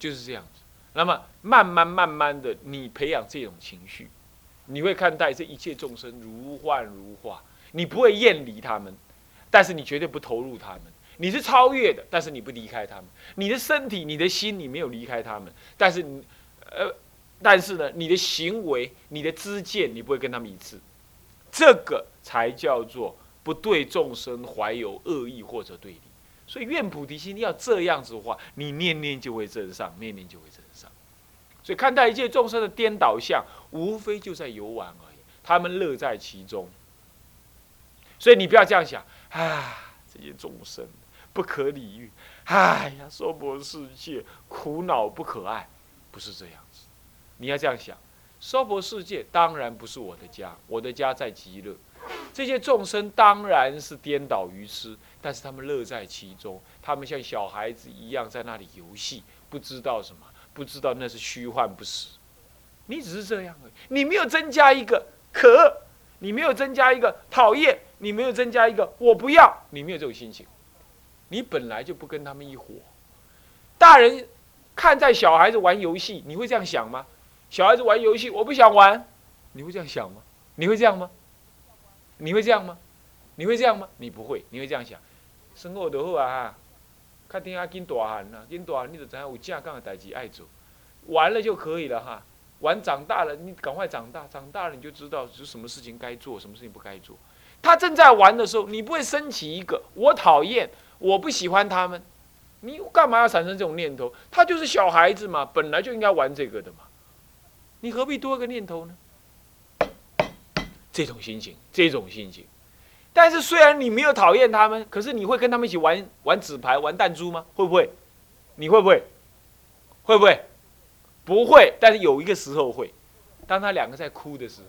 就是这样子。那么慢慢慢慢的，你培养这种情绪，你会看待这一切众生如幻如化，你不会厌离他们，但是你绝对不投入他们。你是超越的，但是你不离开他们。你的身体、你的心，你没有离开他们，但是你，呃，但是呢，你的行为、你的知见，你不会跟他们一致。这个才叫做不对众生怀有恶意或者对立。所以愿菩提心要这样子的话，你念念就会真上，念念就会真上。所以看待一切众生的颠倒相，无非就在游玩而已，他们乐在其中。所以你不要这样想啊，这些众生。不可理喻，哎呀，娑婆世界苦恼不可爱，不是这样子。你要这样想，娑婆世界当然不是我的家，我的家在极乐。这些众生当然是颠倒愚痴，但是他们乐在其中，他们像小孩子一样在那里游戏，不知道什么，不知道那是虚幻不实。你只是这样而已，你没有增加一个可，你没有增加一个讨厌，你没有增加一个我不要，你没有这种心情。你本来就不跟他们一伙，大人看在小孩子玩游戏，你会这样想吗？小孩子玩游戏，我不想玩，你会这样想吗？你会这样吗？你会这样吗？你会这样吗？你不会，你会这样想，生活就好啊，看天下紧大汉呐，紧大汉你就知影有正港的代志爱做，玩了就可以了哈，玩长大了，你赶快长大，长大了你就知道是什么事情该做，什么事情不该做。他正在玩的时候，你不会升起一个我讨厌。我不喜欢他们，你干嘛要产生这种念头？他就是小孩子嘛，本来就应该玩这个的嘛，你何必多个念头呢？这种心情，这种心情。但是虽然你没有讨厌他们，可是你会跟他们一起玩玩纸牌、玩弹珠吗？会不会？你会不会？会不会？不会。但是有一个时候会，当他两个在哭的时候，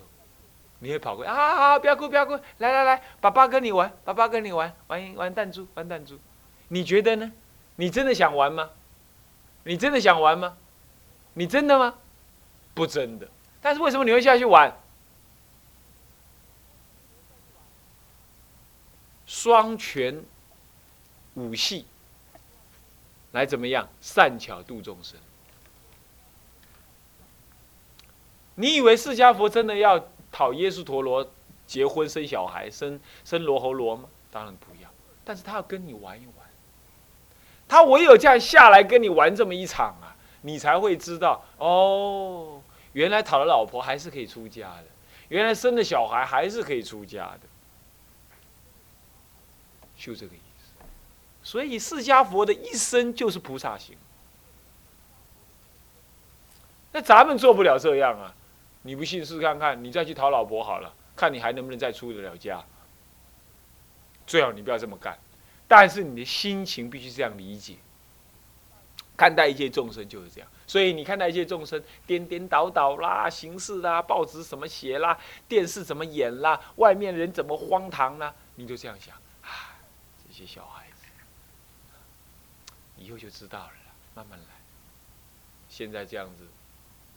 你会跑过来啊！不要哭，不要哭，来来来，爸爸跟你玩，爸爸跟你玩，玩玩弹珠，玩弹珠。你觉得呢？你真的想玩吗？你真的想玩吗？你真的吗？不真的。但是为什么你会下去玩？双全武系来怎么样？善巧度众生。你以为释迦佛真的要讨耶稣陀罗结婚生小孩生生罗喉罗吗？当然不要。但是他要跟你玩一玩。他唯有这样下来跟你玩这么一场啊，你才会知道哦，原来讨了老婆还是可以出家的，原来生了小孩还是可以出家的，就这个意思。所以释迦佛的一生就是菩萨行。那咱们做不了这样啊，你不信试看看，你再去讨老婆好了，看你还能不能再出得了家。最好你不要这么干。但是你的心情必须这样理解，看待一切众生就是这样。所以你看待一切众生颠颠倒倒啦，形式啦，报纸怎么写啦，电视怎么演啦，外面人怎么荒唐啦，你就这样想，些小孩子，以后就知道了，慢慢来。现在这样子，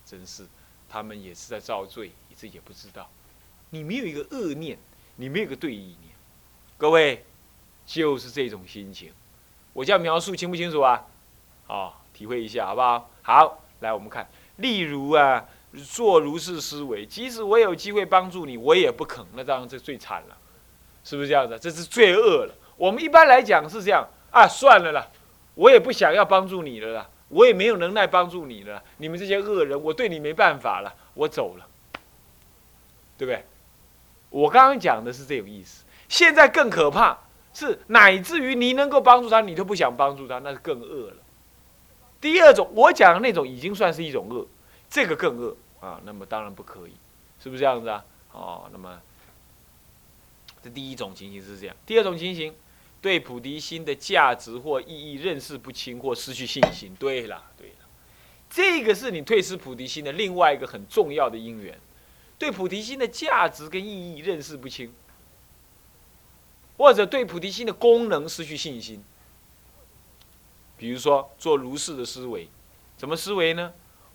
真是他们也是在造罪，你自己也不知道。你没有一个恶念，你没有个对意念，各位。就是这种心情，我这样描述清不清楚啊？哦，体会一下好不好？好，来我们看，例如啊，做如是思维，即使我有机会帮助你，我也不肯，那当然这最惨了，是不是这样子？这是罪恶了。我们一般来讲是这样啊，算了啦，我也不想要帮助你了啦，我也没有能耐帮助你了，你们这些恶人，我对你没办法了，我走了，对不对？我刚刚讲的是这种意思，现在更可怕。是乃至于你能够帮助他，你都不想帮助他，那是更恶了。第二种，我讲的那种已经算是一种恶，这个更恶啊。那么当然不可以，是不是这样子啊？哦，那么这第一种情形是这样。第二种情形，对菩提心的价值或意义认识不清或失去信心。对了，对了，这个是你退失菩提心的另外一个很重要的因缘。对菩提心的价值跟意义认识不清。或者对菩提心的功能失去信心，比如说做如是的思维，怎么思维呢？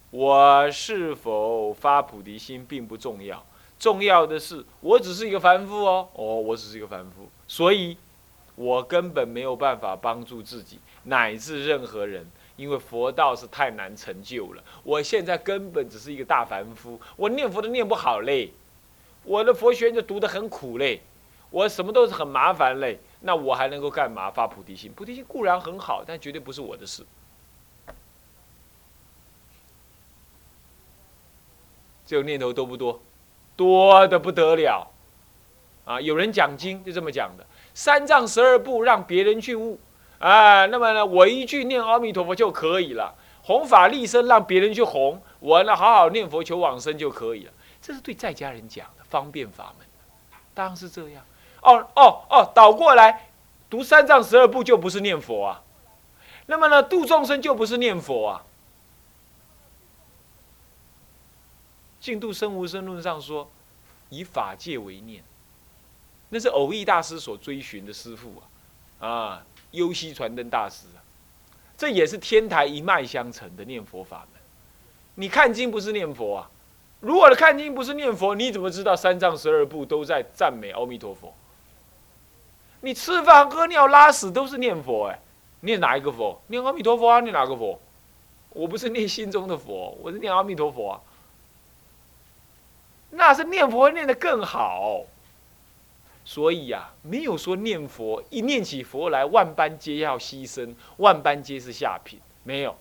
我是否发菩提心并不重要，重要的是我只是一个凡夫哦，哦，我只是一个凡夫，所以我根本没有办法帮助自己乃至任何人，因为佛道是太难成就了。我现在根本只是一个大凡夫，我念佛都念不好嘞，我的佛学就读得很苦嘞，我什么都是很麻烦嘞。那我还能够干嘛？发菩提心？菩提心固然很好，但绝对不是我的事。这种念头多不多？多的不得了。啊，有人讲经就这么讲的：三藏十二部让别人去悟。啊，那么呢，我一句念阿弥陀佛就可以了，弘法利生让别人去弘，我呢好好念佛求往生就可以了。这是对在家人讲的方便法门，当然是这样。哦哦哦，倒过来读三藏十二部就不是念佛啊，那么呢度众生就不是念佛啊。净度生无生论上说，以法界为念，那是偶益大师所追寻的师父啊，啊。优西传灯大师啊，这也是天台一脉相承的念佛法门。你看经不是念佛啊？如果的看经不是念佛，你怎么知道三藏十二部都在赞美阿弥陀佛？你吃饭、喝尿、拉屎都是念佛哎，念哪一个佛？念阿弥陀佛啊？念哪个佛？我不是念心中的佛，我是念阿弥陀佛啊。那是念佛念得更好。所以呀，没有说念佛一念起佛来，万般皆要牺牲，万般皆是下品。没有，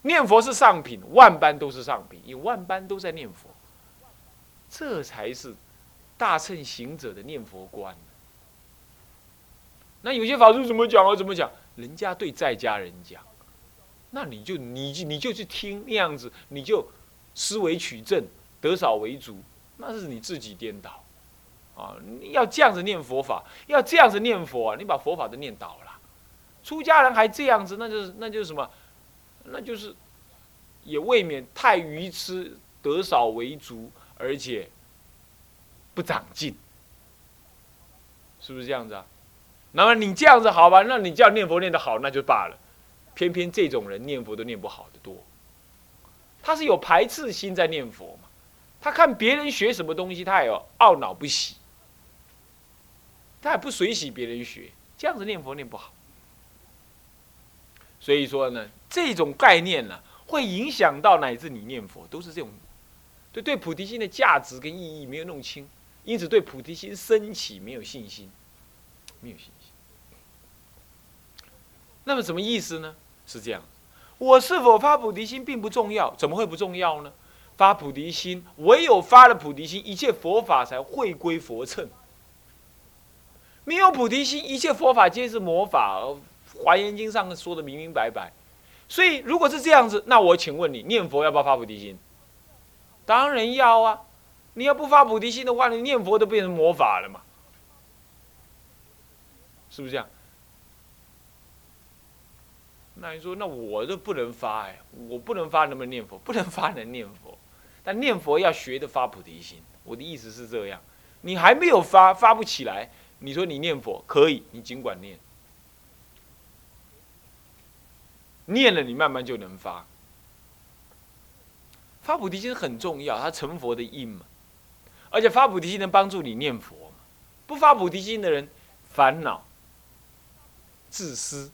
念佛是上品，万般都是上品，因万般都在念佛，这才是大乘行者的念佛观。那有些法师怎么讲啊？怎么讲？人家对在家人讲，那你就你你就去听那样子，你就思维取证，得少为主，那是你自己颠倒。啊，要这样子念佛法，要这样子念佛啊！你把佛法都念倒了，出家人还这样子，那就是那就是什么？那就是也未免太愚痴，得少为足，而且不长进，是不是这样子啊？那么你这样子好吧？那你叫念佛念得好，那就罢了。偏偏这种人念佛都念不好的多，他是有排斥心在念佛嘛？他看别人学什么东西，他也懊恼不喜。他还不随喜别人学，这样子念佛念不好。所以说呢，这种概念呢，会影响到乃至你念佛都是这种，对对菩提心的价值跟意义没有弄清，因此对菩提心升起没有信心，没有信心。那么什么意思呢？是这样，我是否发菩提心并不重要，怎么会不重要呢？发菩提心，唯有发了菩提心，一切佛法才会归佛乘。没有菩提心，一切佛法皆是魔法。华严经上说的明明白白。所以，如果是这样子，那我请问你，念佛要不要发菩提心？当然要啊！你要不发菩提心的话，你念佛都变成魔法了嘛？是不是这样？那你说，那我就不能发哎，我不能发，能不能念佛？不能发，能念佛。但念佛要学的发菩提心。我的意思是这样，你还没有发，发不起来。你说你念佛可以，你尽管念，念了你慢慢就能发。发菩提心很重要，它成佛的因嘛。而且发菩提心能帮助你念佛嘛。不发菩提心的人，烦恼、自私，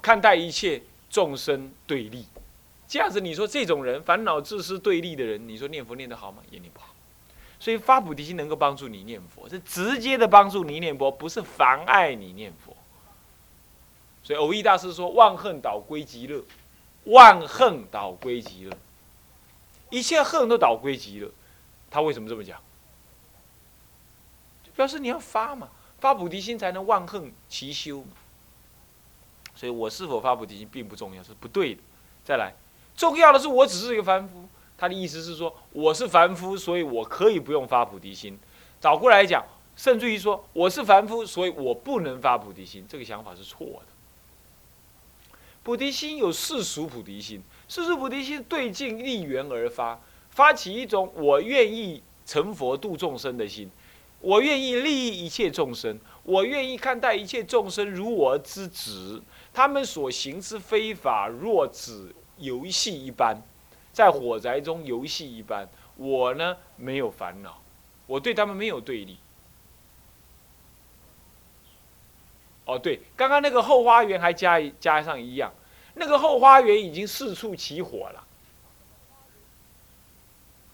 看待一切众生对立，这样子你说这种人烦恼、自私、对立的人，你说念佛念得好吗？也念不好。所以发菩提心能够帮助你念佛，是直接的帮助你念佛，不是妨碍你念佛。所以偶益大师说：“万恨倒归极乐，万恨倒归极乐，一切恨都倒归极乐。”他为什么这么讲？表示你要发嘛，发菩提心才能万恨齐修嘛。所以我是否发菩提心并不重要，是不对的。再来，重要的是我只是一个凡夫。他的意思是说，我是凡夫，所以我可以不用发菩提心。倒过来讲，甚至于说，我是凡夫，所以我不能发菩提心。这个想法是错的。菩提心有世俗菩提心，世俗菩提心对境立缘而发，发起一种我愿意成佛度众生的心，我愿意利益一切众生，我愿意看待一切众生如我之子，他们所行之非法若只游戏一般。在火宅中游戏一般，我呢没有烦恼，我对他们没有对立。哦，对，刚刚那个后花园还加加上一样，那个后花园已经四处起火了。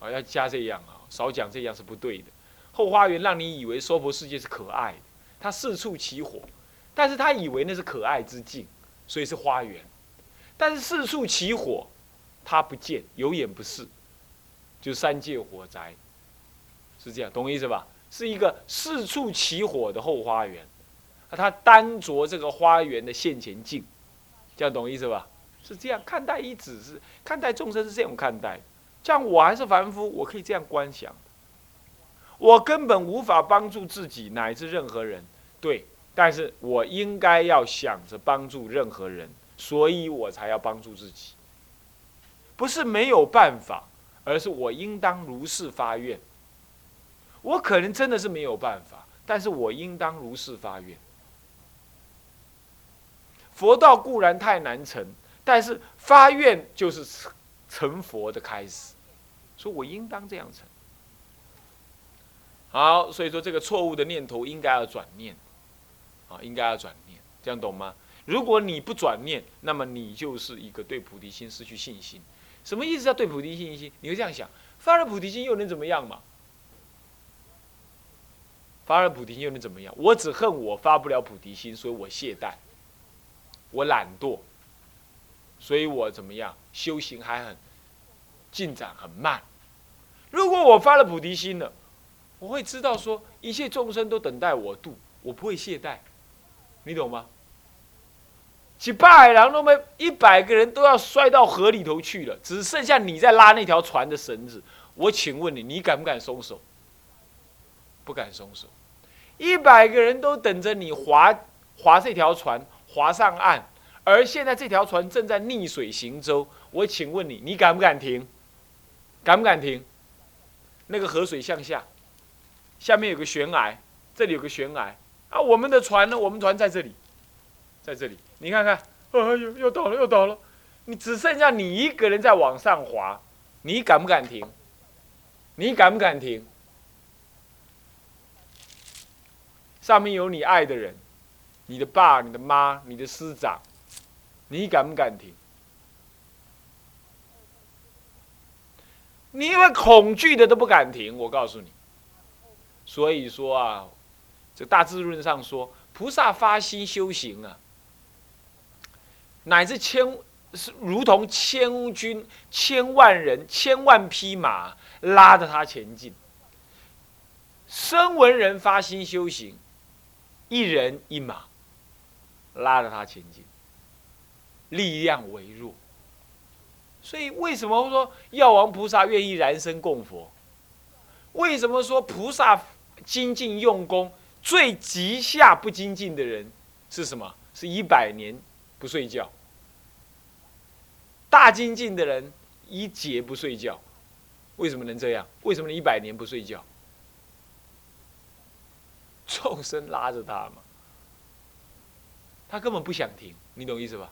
啊，要加这样啊，少讲这样是不对的。后花园让你以为娑婆世界是可爱的，它四处起火，但是他以为那是可爱之境，所以是花园。但是四处起火，他不见，有眼不识，就三界火灾，是这样，懂我意思吧？是一个四处起火的后花园，他单着这个花园的现前境，这样懂意思吧？是这样看待一子是看待众生是这样看待，像我还是凡夫，我可以这样观想。我根本无法帮助自己乃至任何人，对，但是我应该要想着帮助任何人，所以我才要帮助自己。不是没有办法，而是我应当如是发愿。我可能真的是没有办法，但是我应当如是发愿。佛道固然太难成，但是发愿就是成佛的开始，所以我应当这样成。好，所以说这个错误的念头应该要转念，啊，应该要转念，这样懂吗？如果你不转念，那么你就是一个对菩提心失去信心。什么意思？叫对菩提信心？你会这样想：发了菩提心又能怎么样嘛？发了菩提心又能怎么样？我只恨我发不了菩提心，所以我懈怠，我懒惰，所以我怎么样？修行还很进展很慢。如果我发了菩提心了，我会知道说，一切众生都等待我度，我不会懈怠，你懂吗？几百人都没，一百个人都要摔到河里头去了，只剩下你在拉那条船的绳子。我请问你，你敢不敢松手？不敢松手。一百个人都等着你划划这条船划上岸，而现在这条船正在逆水行舟。我请问你，你敢不敢停？敢不敢停？那个河水向下。下面有个悬崖，这里有个悬崖啊！我们的船呢？我们船在这里，在这里，你看看，哎呦，又倒了，又倒了！你只剩下你一个人在往上滑，你敢不敢停？你敢不敢停？上面有你爱的人，你的爸、你的妈、你的师长，你敢不敢停？你因为恐惧的都不敢停，我告诉你。所以说啊，这《大智论》上说，菩萨发心修行啊，乃至千是如同千军、千万人、千万匹马拉着他前进。声闻人发心修行，一人一马拉着他前进，力量微弱。所以为什么说药王菩萨愿意燃身供佛？为什么说菩萨精进用功最极下不精进的人是什么？是一百年不睡觉。大精进的人一节不睡觉，为什么能这样？为什么你一百年不睡觉？众生拉着他嘛，他根本不想停，你懂意思吧？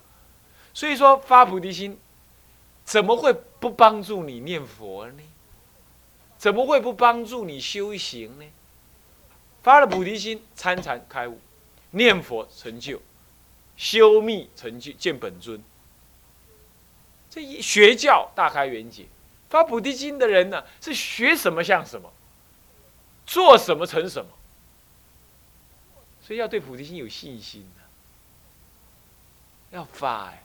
所以说发菩提心，怎么会不帮助你念佛呢？怎么会不帮助你修行呢？发了菩提心，参禅开悟，念佛成就，修密成就见本尊。这一学教大开圆解，发菩提心的人呢，是学什么像什么，做什么成什么。所以要对菩提心有信心，要发哎，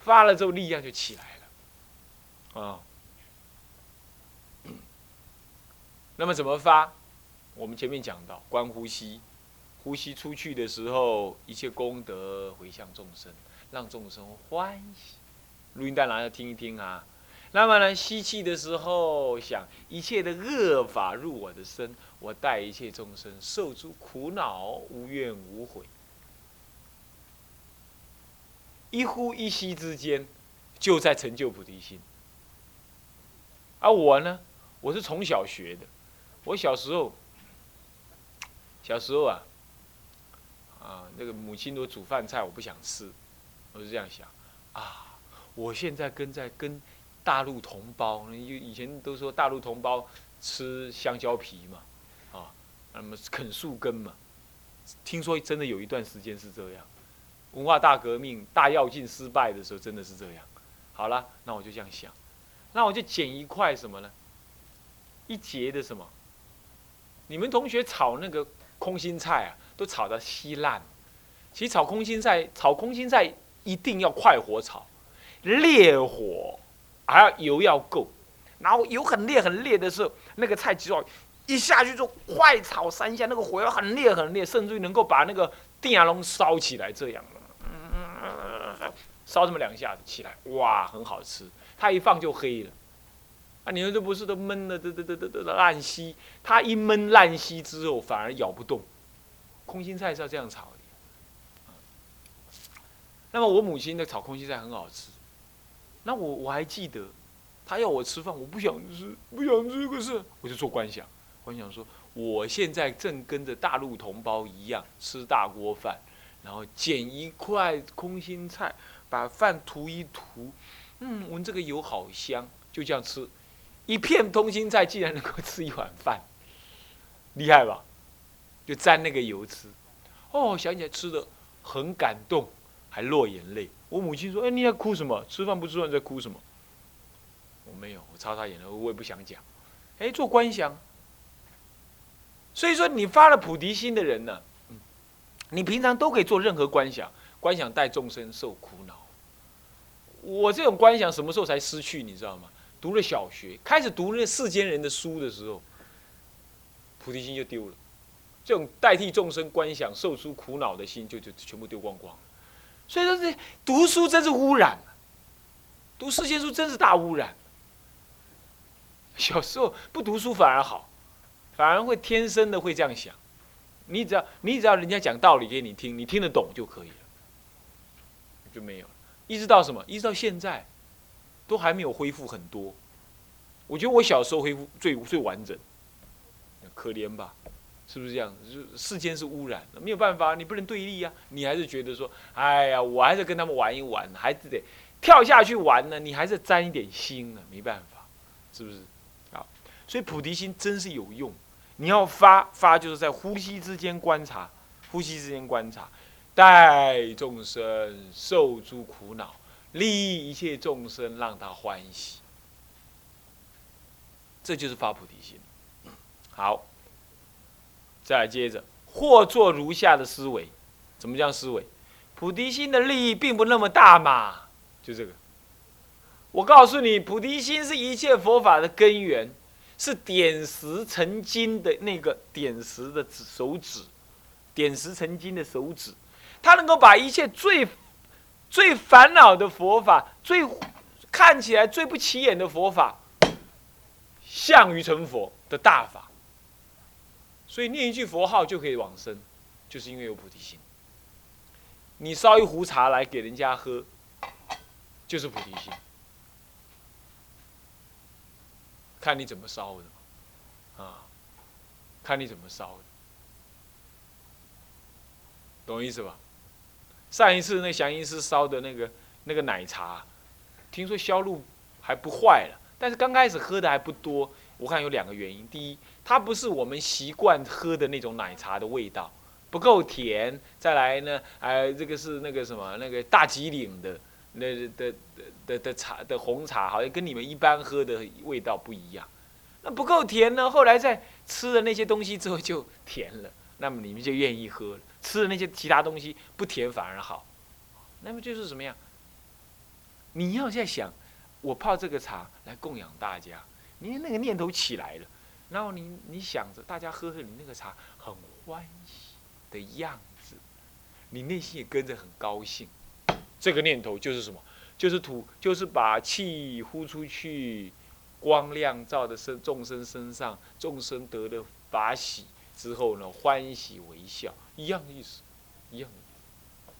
发了之后力量就起来了，啊。那么怎么发？我们前面讲到，观呼吸，呼吸出去的时候，一切功德回向众生，让众生欢喜。录音带拿来听一听啊。那么呢，吸气的时候，想一切的恶法入我的身，我带一切众生受诸苦恼，无怨无悔。一呼一吸之间，就在成就菩提心。而我呢，我是从小学的。我小时候，小时候啊，啊，那个母亲都煮饭菜，我不想吃，我是这样想，啊，我现在跟在跟大陆同胞，以以前都说大陆同胞吃香蕉皮嘛，啊，那么啃树根嘛，听说真的有一段时间是这样，文化大革命、大跃进失败的时候，真的是这样。好了，那我就这样想，那我就捡一块什么呢？一节的什么？你们同学炒那个空心菜啊，都炒到稀烂。其实炒空心菜，炒空心菜一定要快火炒，烈火，还要油要够。然后油很烈很烈的时候，那个菜只要一下去就快炒三下，那个火要很烈很烈，甚至于能够把那个电笼烧起来这样烧这么两下子起来，哇，很好吃。它一放就黑了。啊，你们这不是都闷的，都都都都都烂稀。它一闷烂稀之后，反而咬不动。空心菜是要这样炒的。那么我母亲的炒空心菜很好吃。那我我还记得，她要我吃饭，我不想吃，不想吃，可是我就做观想，观想说，我现在正跟着大陆同胞一样吃大锅饭，然后捡一块空心菜，把饭涂一涂，嗯，闻这个油好香，就这样吃。一片空心菜竟然能够吃一碗饭，厉害吧？就沾那个油吃，哦，想起来吃的很感动，还落眼泪。我母亲说：“哎，你在哭什么？吃饭不吃饭在哭什么？”我没有，我擦擦眼泪，我也不想讲。哎，做观想。所以说，你发了菩提心的人呢，你平常都可以做任何观想，观想带众生受苦恼。我这种观想什么时候才失去？你知道吗？读了小学，开始读那世间人的书的时候，菩提心就丢了。这种代替众生观想、受出苦恼的心，就就全部丢光光。所以说，这读书真是污染，读世间书真是大污染。小时候不读书反而好，反而会天生的会这样想。你只要你只要人家讲道理给你听，你听得懂就可以了，就没有。一直到什么？一直到现在。都还没有恢复很多，我觉得我小时候恢复最最完整，可怜吧，是不是这样？就世间是污染，没有办法，你不能对立呀，你还是觉得说，哎呀，我还是跟他们玩一玩，还是得跳下去玩呢，你还是沾一点心呢，没办法，是不是？啊，所以菩提心真是有用，你要发发就是在呼吸之间观察，呼吸之间观察，待众生受诸苦恼。利益一切众生，让他欢喜，这就是发菩提心。好，再来接着，或做如下的思维，怎么叫思维？菩提心的利益并不那么大嘛，就这个。我告诉你，菩提心是一切佛法的根源，是点石成金的那个点石的指手指，点石成金的手指，它能够把一切最。最烦恼的佛法，最看起来最不起眼的佛法，向于成佛的大法。所以念一句佛号就可以往生，就是因为有菩提心。你烧一壶茶来给人家喝，就是菩提心。看你怎么烧的，啊，看你怎么烧的，懂意思吧？上一次那祥音师烧的那个那个奶茶，听说销路还不坏了，但是刚开始喝的还不多。我看有两个原因：第一，它不是我们习惯喝的那种奶茶的味道，不够甜；再来呢，哎，这个是那个什么那个大吉岭的那的的的的茶的红茶，好像跟你们一般喝的味道不一样。那不够甜呢，后来在吃了那些东西之后就甜了，那么你们就愿意喝了。吃了那些其他东西不甜反而好，那么就是什么样？你要在想，我泡这个茶来供养大家，你那个念头起来了，然后你你想着大家喝喝你那个茶很欢喜的样子，你内心也跟着很高兴，这个念头就是什么？就是土，就是把气呼出去，光亮照的身众生身上，众生得了法喜。之后呢，欢喜微笑，一样的意思，一样的。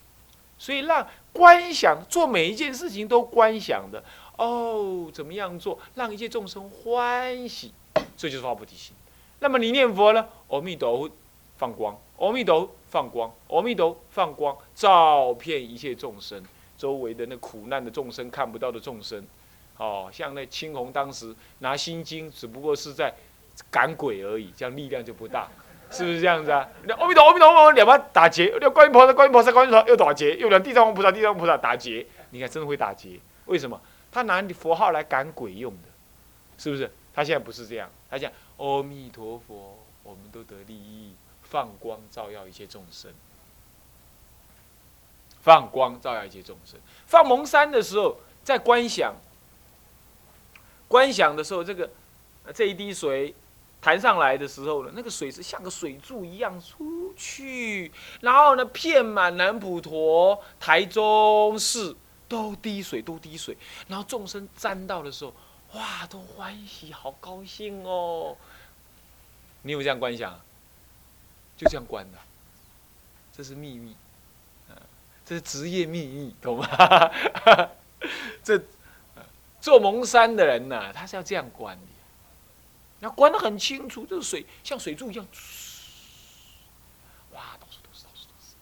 所以让观想做每一件事情都观想的哦，怎么样做，让一切众生欢喜，这就是发菩提心。那么你念佛呢？阿弥陀佛，放光；阿弥陀佛，放光；阿弥陀佛，放光，照遍一切众生，周围的那苦难的众生，看不到的众生，哦，像那青红当时拿心经，只不过是在赶鬼而已，这样力量就不大。是不是这样子啊？阿弥陀阿弥陀佛，两把打劫，又观音菩萨观音菩萨观音菩萨又打劫，又两地藏王菩萨地藏王菩萨打劫，你看真的会打劫？为什么？他拿你佛号来赶鬼用的，是不是？他现在不是这样，他讲阿弥陀佛，我们都得利益，放光照耀一切众生，放光照耀一切众生。放蒙山的时候，在观想，观想的时候，这个这一滴水。弹上来的时候呢，那个水是像个水柱一样出去，然后呢，遍满南普陀、台中市都滴水，都滴水。然后众生沾到的时候，哇，都欢喜，好高兴哦。你有这样观想？就这样观的，这是秘密，这是职业秘密，懂吗？这做蒙山的人呢，他是要这样观的。要观得很清楚，这个水像水柱一样，哇，到处都是，到处都是。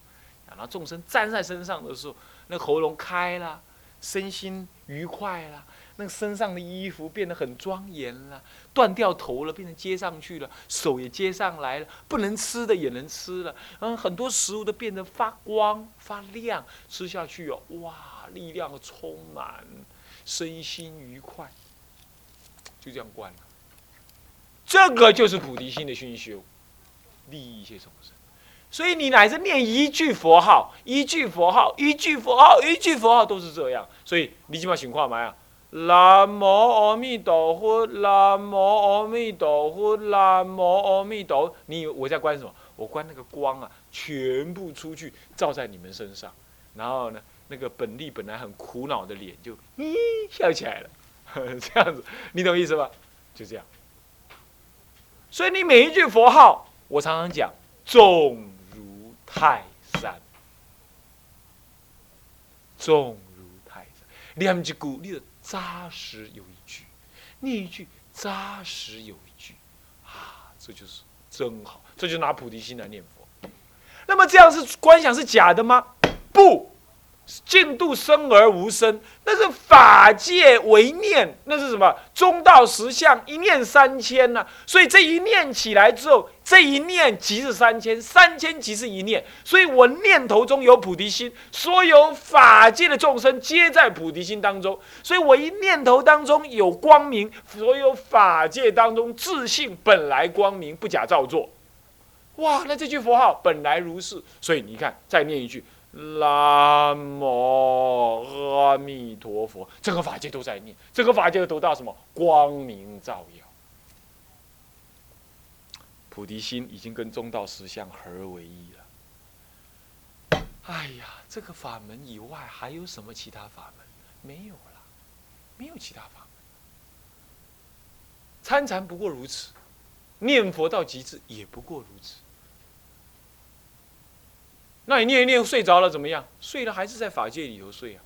然后众生站在身上的时候，那喉咙开了，身心愉快了，那个身上的衣服变得很庄严了，断掉头了，变成接上去了，手也接上来了，不能吃的也能吃了，嗯，很多食物都变得发光发亮，吃下去哦，哇，力量充满，身心愉快，就这样关了。这个就是菩提心的熏修，利益一切众生。所以你乃至念一句佛号，一句佛号，一句佛号，一句佛号都是这样。所以你起码情况嘛呀？南无阿弥陀佛，南无阿弥陀佛，南无阿弥陀。你我在关什么？我关那个光啊，全部出去照在你们身上。然后呢，那个本力本来很苦恼的脸就咦笑起来了，这样子，你懂意思吧？就这样。所以你每一句佛号，我常常讲，重如泰山，重如泰山。念一句，你的扎实有一句；念一句，扎实有一句。啊，这就是真好，这就拿菩提心来念佛。那么这样是观想是假的吗？不。净度生而无生，那是法界为念，那是什么？中道实相一念三千呢？所以这一念起来之后，这一念即是三千，三千即是一念。所以我念头中有菩提心，所有法界的众生皆在菩提心当中。所以我一念头当中有光明，所有法界当中自信本来光明，不假造作。哇，那这句佛号本来如是。所以你看，再念一句。南无阿弥陀佛，整个法界都在念，整个法界都到什么光明照耀，菩提心已经跟中道实相合而为一了。哎呀，这个法门以外还有什么其他法门？没有了，没有其他法门。参禅不过如此，念佛到极致也不过如此。那你念一念睡着了怎么样？睡了还是在法界里头睡啊？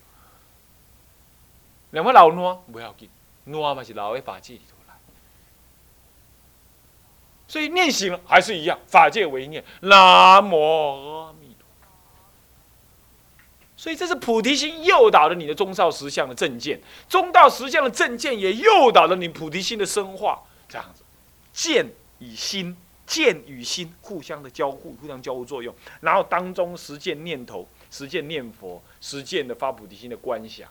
两位老挪不要紧，挪嘛是老在法界里头。所以念行还是一样，法界为念，南无阿弥陀。所以这是菩提心诱导了你的中道实相的正见，中道实相的正见也诱导了你菩提心的深化，这样子，见与心。见与心互相的交互，互相交互作用，然后当中实践念头，实践念佛，实践的发菩提心的观想，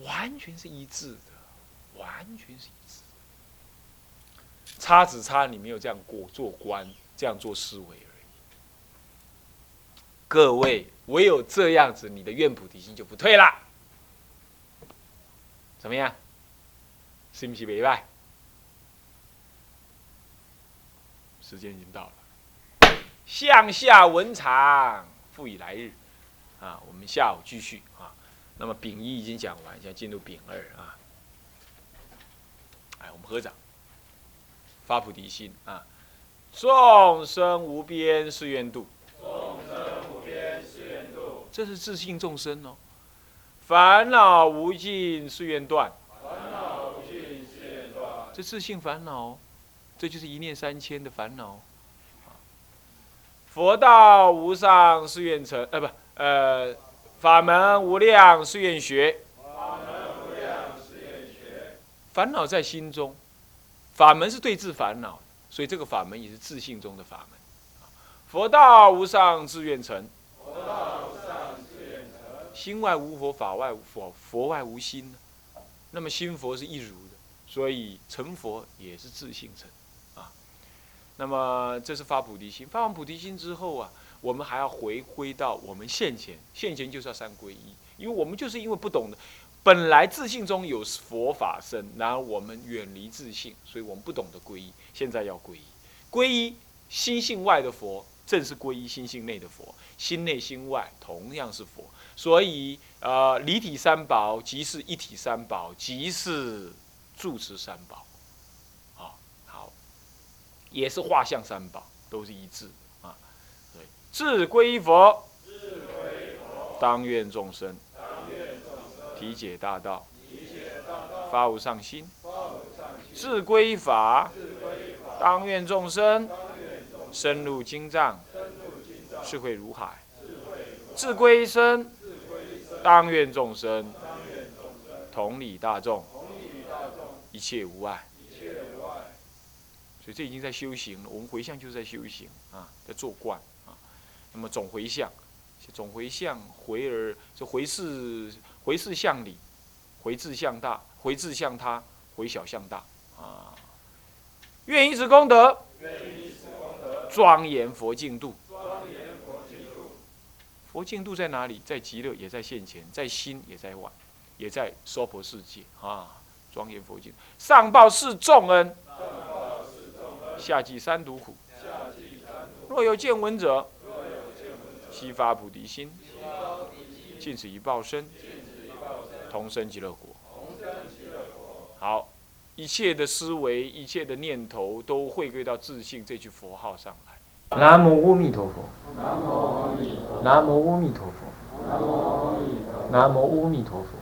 完全是一致的，完全是一。差只差你没有这样过做官，这样做思维而已。各位，唯有这样子，你的愿菩提心就不退了。怎么样？是不是没败？时间已经到了，向下文长复以来日，啊，我们下午继续啊。那么丙一已经讲完，现在进入丙二啊。哎，我们合掌，发菩提心啊，众生无边誓愿度，众生无边誓愿度，这是自信众生哦。烦恼无尽誓愿断，烦恼无尽誓愿断，这自信烦恼。这就是一念三千的烦恼。佛道无上誓愿成，呃不，呃，法门无量誓愿学。法门无量誓愿学。烦恼在心中，法门是对治烦恼，所以这个法门也是自信中的法门。佛道无上自愿成，佛道无上自愿。心外无佛，法外无佛，佛外无心那么心佛是一如的，所以成佛也是自信成啊。那么这是发菩提心，发完菩提心之后啊，我们还要回归到我们现前，现前就是要三皈依，因为我们就是因为不懂得，本来自信中有佛法身，然后我们远离自信，所以我们不懂得皈依，现在要皈依，皈依心性外的佛。正是皈依心性内的佛，心内心外同样是佛，所以呃，离体三宝即是一体三宝，即是住持三宝，啊，好，也是画像三宝，都是一致啊。对，自归佛，当愿众生，体解大道，发无上心，自归法，当愿众生。深入经藏，智慧如海；自归身，当愿众生同理大众，一切无碍。所以这已经在修行了。我们回向就是在修行啊，在做观啊。那么总回向，总回向回而就回是回事向理，回志向大，回志向他，回小向大啊。愿以此功德。庄严佛净土，佛净土在哪里？在极乐，也在现前，在心，也在外，也在娑婆世界啊！庄严佛净上报四重恩，下济三毒苦。若有见闻者，悉发菩提心，尽此一报身，同生极乐国。好。一切的思维，一切的念头，都回归到自信这句佛号上来。南无阿弥陀佛。南无阿弥陀佛。南无阿弥陀佛。南无阿弥陀佛。